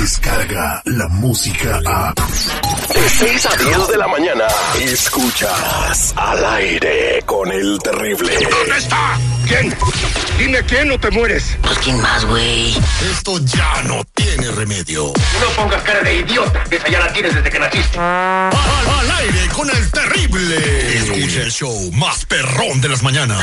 llega la música a... De 6 a 10 de la mañana, escuchas al aire con el terrible. ¿Dónde está? ¿Quién? Dime quién o te mueres. Pues quién más, güey. Esto ya no tiene remedio. No pongas cara de idiota. Esa ya la tienes desde que naciste. Al, al aire con el terrible. Escucha el show más perrón de las mañanas.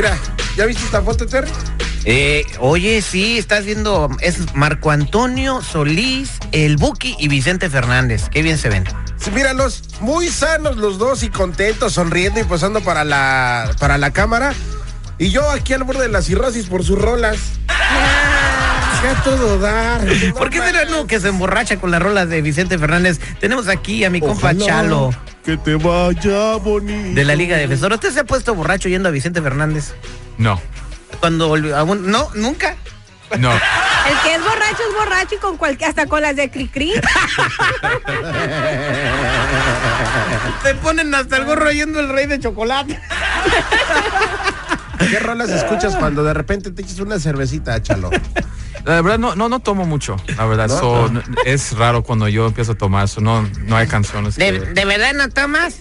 Mira, ¿ya viste esta foto, Terry? Eh, oye, sí, estás viendo, es Marco Antonio Solís, el Buki y Vicente Fernández. Qué bien se ven. Sí, míralos, muy sanos los dos y contentos, sonriendo y posando para la, para la cámara. Y yo aquí al borde de la cirrosis por sus rolas. Ya todo dar. ¿Por qué será no que se emborracha con las rolas de Vicente Fernández? Tenemos aquí a mi compa Chalo Que te vaya bonito. de la Liga Defensora. ¿Usted se ha puesto borracho yendo a Vicente Fernández? No, Cuando volvió, aún- no, nunca. no. El que es borracho es borracho y con cualquier, hasta con las de Cricri. Te ponen hasta el gorro yendo el rey de chocolate. ¿Qué rolas escuchas cuando de repente te echas una cervecita, Chalo? La verdad no, no, no tomo mucho, la verdad. ¿No? So, no- es raro cuando yo empiezo a tomar, so, no, no hay canciones. ¿De, que- de verdad no tomas?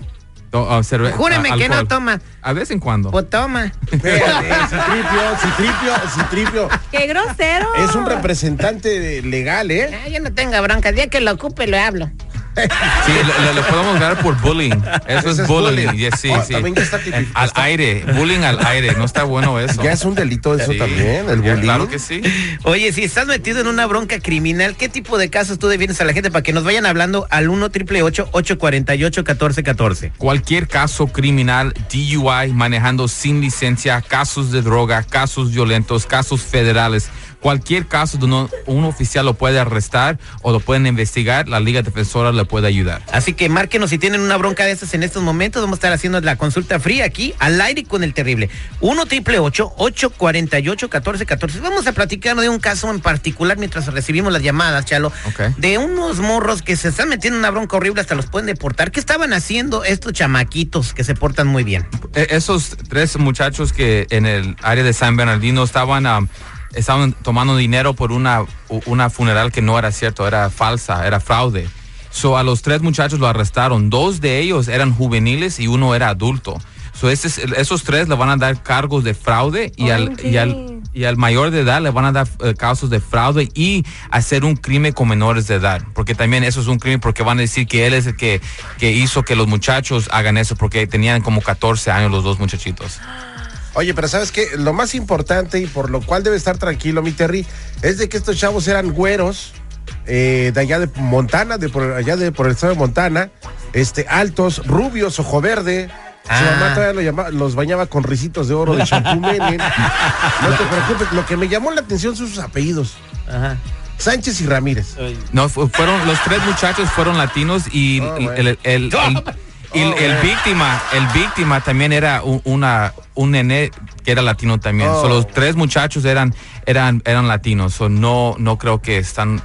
to- ah, cerve- Júreme ah, que no alcohol. toma. A vez en cuando. Pues toma. Espérate, Citripio, Citripio, Citripio. ¡Qué grosero! Es un representante legal, ¿eh? Ah, yo no tenga bronca. El día que lo ocupe, lo hablo. Sí, le podemos ganar por bullying. Eso es es bullying. bullying. yes, sí, Oh, sí. también ya está tipi- Al está- aire, bullying al aire. No está bueno eso. Ya es un delito eso Sí. también, el bullying. Claro que sí. Oye, si estás metido en una bronca criminal, ¿qué tipo de casos tú defiendes a la gente para que nos vayan hablando al 1 triple 848 1414 Cualquier caso criminal, DUI, manejando sin licencia, casos de droga, casos violentos, casos federales, cualquier caso donde un oficial lo puede arrestar o lo pueden investigar, la Liga Defensora le puede ayudar. Así que márquenos si tienen una bronca de estas en estos momentos. Vamos a estar haciendo la consulta fría aquí, al aire con el terrible. 1 triple 848 1414 Vamos a platicar de un caso en particular mientras recibimos las llamadas, Chalo. De unos morros que se están metiendo en una bronca horrible, hasta los pueden deportar. ¿Qué estaban haciendo estos chamaquitos que se portan muy bien? E- Esos tres muchachos que en el área de San Bernardino estaban, am, estaban tomando dinero por una, una funeral que no era cierto, era falsa, era fraude. So, a los tres muchachos lo arrestaron. Dos de ellos eran juveniles y uno era adulto. So, ese es- esos tres le van a dar cargos de fraude y, al, y, al, y al mayor de edad le van a dar eh, casos de fraude y hacer un crimen con menores de edad. Porque también eso es un crimen porque van a decir que él es el que, que hizo que los muchachos hagan eso porque tenían como 14 años los dos muchachitos. Oye, pero ¿sabes qué? Lo más importante y por lo cual debe estar tranquilo, mi Terry, es de que estos chavos eran güeros eh, de allá de Montana, de por allá de por el estado de Montana, este, altos, rubios, ojo verde. Su Ah. mamá todavía lo llama- los bañaba con risitos de oro de champú Menem. No te preocupes, lo que me llamó la atención son sus apellidos. Ajá. Sánchez y Ramírez. No, fu- fueron los tres muchachos fueron latinos y Oh, el, bueno. el- el- el- y el- Oh, el víctima, el víctima también era un, una un nene que era latino también. Oh. So, los tres muchachos eran eran eran latinos. So, no no creo que están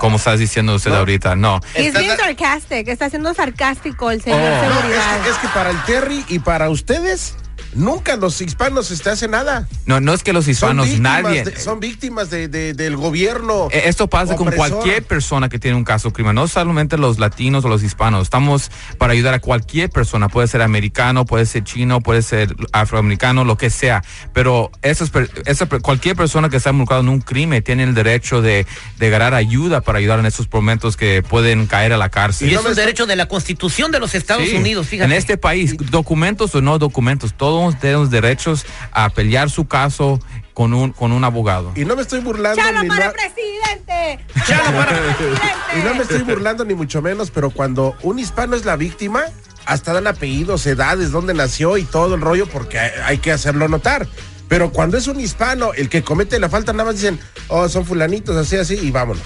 como estás diciendo usted ahorita. No. Es Estás bien da- sarcástico, está siendo sarcástico el señor No, es, seguridad. que, es que para el Terry y para ustedes, nunca los hispanos se hacen nada. No no es que los hispanos nadie de- son víctimas de- de- del gobierno. Eh, Esto pasa con cualquier persona que tiene un caso criminal, no solamente los latinos o los hispanos. Estamos para ayudar a cualquier persona, puede ser americano, puede ser chino, puede ser afroamericano, lo que sea. Pero esas, per- esa per- cualquier persona que está involucrada en un crimen tiene el derecho de, de ganar ayuda para ayudar en esos momentos que pueden caer a la cárcel. Y no es me un está- derecho de la Constitución de los Estados Sí, Unidos, fíjate. En este país, documentos o no documentos, todos tenemos derechos a pelear su caso con un, con un abogado. Y no me estoy burlando ¡Chalo ni para ma- presidente! Chalo para- presidente! y no me estoy burlando ni mucho menos, pero cuando un hispano es la víctima, hasta dan apellidos, edades, dónde nació y todo el rollo, porque hay, hay que hacerlo notar. Pero cuando es un hispano el que comete la falta, nada más dicen, oh, son fulanitos, así, así, y vámonos.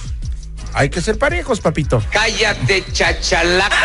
Hay que ser parejos, papito. Cállate, chachalaca.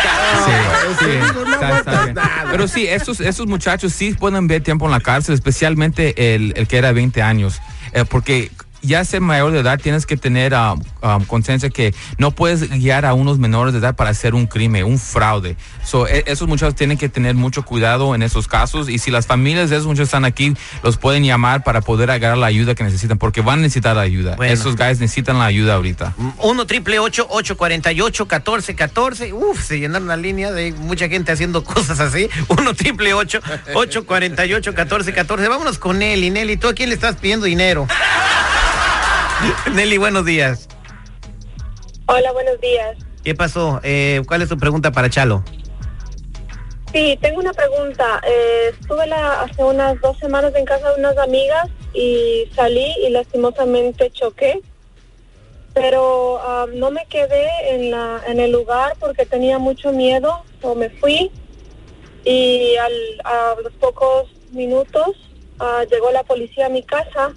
Sí, sí, no nada. Pero sí, esos, esos muchachos sí pueden ver tiempo en la cárcel, especialmente el, el que era 20 años. Eh, porque ya ser mayor de edad tienes que tener um, um, conciencia que no puedes guiar a unos menores de edad para hacer un crimen, un fraude. So, e- esos muchachos tienen que tener mucho cuidado en esos casos y si las familias de esos muchachos están aquí, los pueden llamar para poder agarrar la ayuda que necesitan porque van a necesitar la ayuda. Bueno. Esos guys necesitan la ayuda ahorita. 1 triple 848 1414 Uf, se llenaron la línea de mucha gente haciendo cosas así. 1 triple 848 1414 Vámonos con Nelly. Nelly, ¿tú a quién le estás pidiendo dinero? Nelly, buenos días. Hola, buenos días. ¿Qué pasó? Eh, ¿Cuál es tu pregunta para Chalo? Sí, tengo una pregunta. Eh, estuve la- hace unas dos semanas en casa de unas amigas y salí y lastimosamente choqué. Pero ah, no me quedé en, la, en el lugar porque tenía mucho miedo o me fui y al, a los pocos minutos ah, llegó la policía a mi casa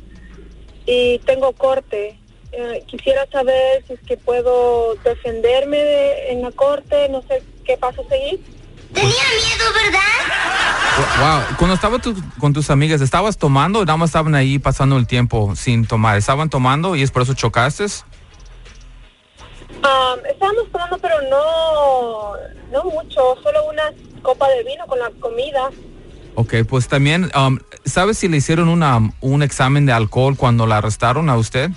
y tengo corte. Eh, quisiera saber si es que puedo defenderme de- en la corte, no sé qué paso seguir. Wow, cuando estabas tú con tus amigas, ¿estabas tomando o nada más estaban ahí pasando el tiempo sin tomar? ¿Estaban tomando y es por eso chocaste? Ah, estábamos tomando, pero no, no mucho, solo una copa de vino con la comida. Ok, pues también, um, ¿sabes si le hicieron una, un examen de alcohol cuando la arrestaron a usted?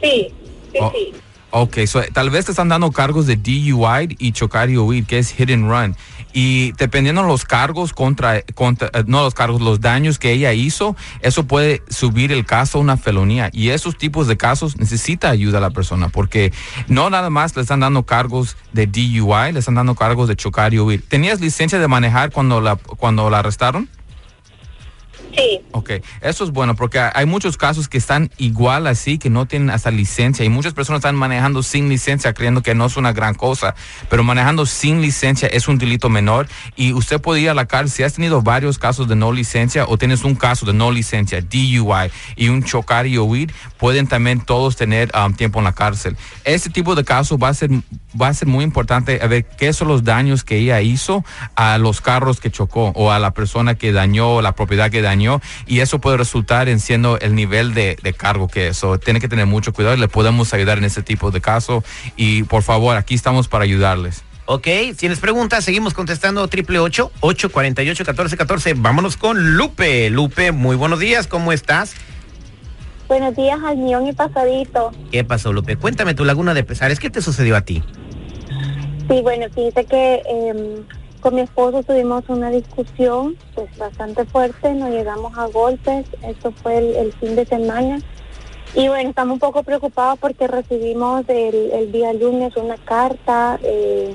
Sí, sí, Oh. sí. Ok, so, tal vez te están dando cargos de DUI y chocar y huir, que es hit and run. Y dependiendo de los cargos contra, contra eh, no los cargos, los daños que ella hizo, eso puede subir el caso a una felonía. Y esos tipos de casos necesita ayuda a la persona, porque no nada más le están dando cargos de DUI, le están dando cargos de chocar y huir. ¿Tenías licencia de manejar cuando la, cuando la arrestaron? Sí, Ok, eso es bueno porque hay muchos casos que están igual así, que no tienen hasta licencia y muchas personas están manejando sin licencia creyendo que no es una gran cosa, pero manejando sin licencia es un delito menor y usted puede ir a la cárcel si has tenido varios casos de no licencia o tienes un caso de no licencia, DUI y un chocar y huir, pueden también todos tener um, tiempo en la cárcel. Este tipo de casos va a ser va a ser muy importante a ver qué son los daños que ella hizo a los carros que chocó o a la persona que dañó, la propiedad que dañó, y eso puede resultar en siendo el nivel de, de cargo que es. So, tiene que tener mucho cuidado y le podemos ayudar en ese tipo de caso. Y por favor, aquí estamos para ayudarles. Ok, si tienes preguntas, seguimos contestando triple 848 1414 Vámonos con Lupe. Lupe, muy buenos días, ¿cómo estás? buenos días al millón y pasadito. ¿Qué pasó, Lupe? Cuéntame tu laguna de pesares. ¿Qué te sucedió a ti? Sí, bueno, fíjate que em, con mi esposo tuvimos una discusión pues bastante fuerte, nos llegamos a golpes, esto fue el, fin de semana. Y bueno, estamos un poco preocupados porque recibimos el, el día lunes una carta eh,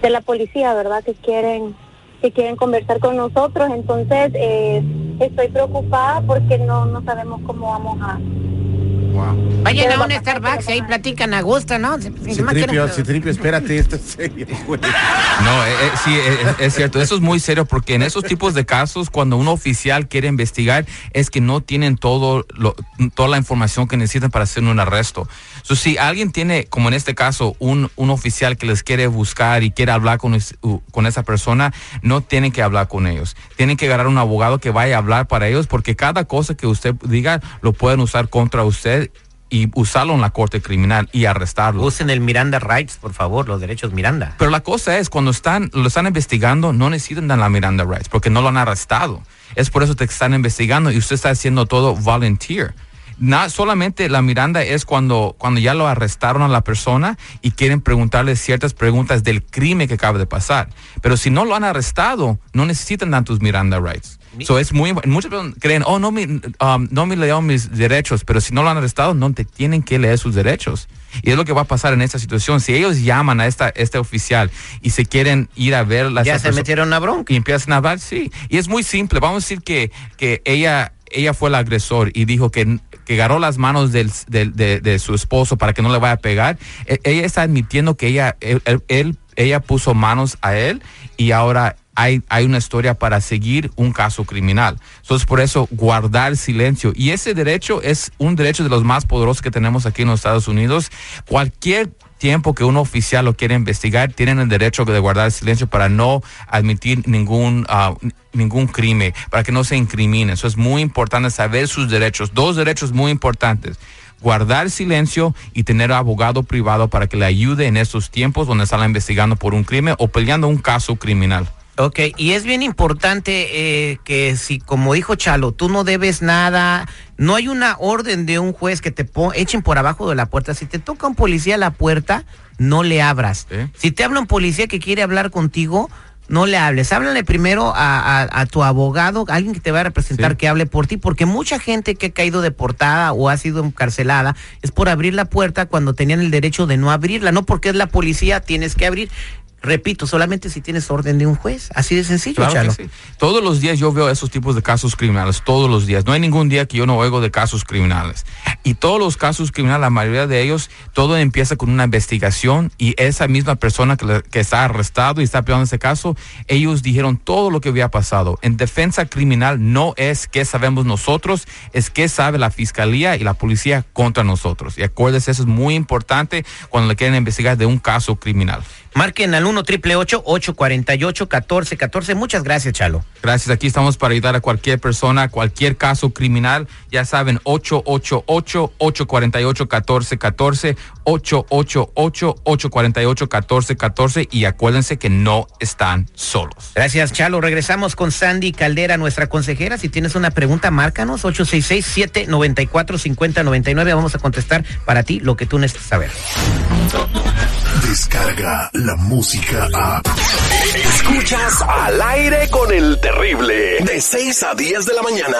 de la policía, ¿verdad? Que quieren que quieren conversar con nosotros. Entonces, eh, estoy preocupada porque no, no sabemos cómo vamos a... Vayan a un Starbucks y ahí platican a gusto, ¿no? Si- si nomás Citripio, Citripio, espérate, esto es serio, güey. No, eh, eh, sí, eh, es cierto. Eso es muy serio porque en esos tipos de casos, cuando un oficial quiere investigar, es que no tienen todo lo- toda la información que necesitan para hacer un arresto. So, si alguien tiene, como en este caso, un, un oficial que les quiere buscar y quiere hablar con, con esa persona, no tienen que hablar con ellos. Tienen que agarrar un abogado que vaya a hablar para ellos porque cada cosa que usted diga lo pueden usar contra usted y usarlo en la corte criminal y arrestarlo. Usen el Miranda Rights, por favor, los derechos Miranda. Pero la cosa es, cuando están, lo están investigando, no necesitan dar la Miranda Rights, porque no lo han arrestado. Es por eso que te están investigando y usted está haciendo todo volunteer. Na- solamente la Miranda es cuando, cuando ya lo arrestaron a la persona y quieren preguntarle ciertas preguntas del crimen que acaba de pasar. Pero si no lo han arrestado, no necesitan dar tus Miranda Rights. So es muy, muchas personas creen, oh, no me, um, no me leo mis derechos, pero si no lo han arrestado, no te tienen que leer sus derechos. Y es lo que va a pasar en esta situación. Si ellos llaman a esta, este oficial y se quieren ir a ver la Ya se metieron a bronca. y empiezan a hablar, sí. Y es muy simple. Vamos a decir que, que ella, ella fue el agresor y dijo que, que agarró las manos de, su esposo para que no le vaya a pegar. E- ella está admitiendo que ella, él, él- él- ella puso manos a él y ahora hay, hay una historia para seguir un caso criminal. Entonces, por eso, guardar silencio. Y ese derecho es un derecho de los más poderosos que tenemos aquí en los Estados Unidos. Cualquier tiempo que un oficial lo quiere investigar, tienen el derecho de guardar silencio para no admitir ningún, ah, ningún crimen, para que no se incriminen. Eso es muy importante saber sus derechos. Dos derechos muy importantes guardar silencio y tener abogado privado para que le ayude en estos tiempos donde están investigando por un crimen o peleando un caso criminal. Ok, y es bien importante eh, que si, como dijo Chalo, tú no debes nada, no hay una orden de un juez que te po- echen por abajo de la puerta. Si te toca un policía a la puerta, no le abras. ¿Eh? Si te habla un policía que quiere hablar contigo, no le hables. Háblale primero a, a- a tu abogado, a alguien que te va a representar Sí. que hable por ti, porque mucha gente que ha caído deportada o ha sido encarcelada es por abrir la puerta cuando tenían el derecho de no abrirla, no porque es la policía tienes que abrir. Repito, solamente si tienes orden de un juez. Así de sencillo, Claro Chalo. que sí. Todos los días yo veo esos tipos de casos criminales, todos los días. No hay ningún día que yo no oigo de casos criminales. Y todos los casos criminales, la mayoría de ellos, todo empieza con una investigación y esa misma persona que, le- que está arrestado y está peleando ese caso, ellos dijeron todo lo que había pasado. En defensa criminal no es qué sabemos nosotros, es qué sabe la fiscalía y la policía contra nosotros. Y acuérdense, eso es muy importante cuando le quieren investigar de un caso criminal. Marquen al 1 triple 848 1414 Muchas gracias, Chalo. Gracias, aquí estamos para ayudar a cualquier persona, cualquier caso criminal. Ya saben, 888-848-1414, 888-848-1414 y acuérdense que no están solos. Gracias, Chalo. Regresamos con Sandy Caldera, nuestra consejera. Si tienes una pregunta, márcanos 866-794-5099. Vamos a contestar para ti lo que tú necesitas saber. Descarga la música a. Escuchas al aire con el terrible. De 6 a 10 de la mañana.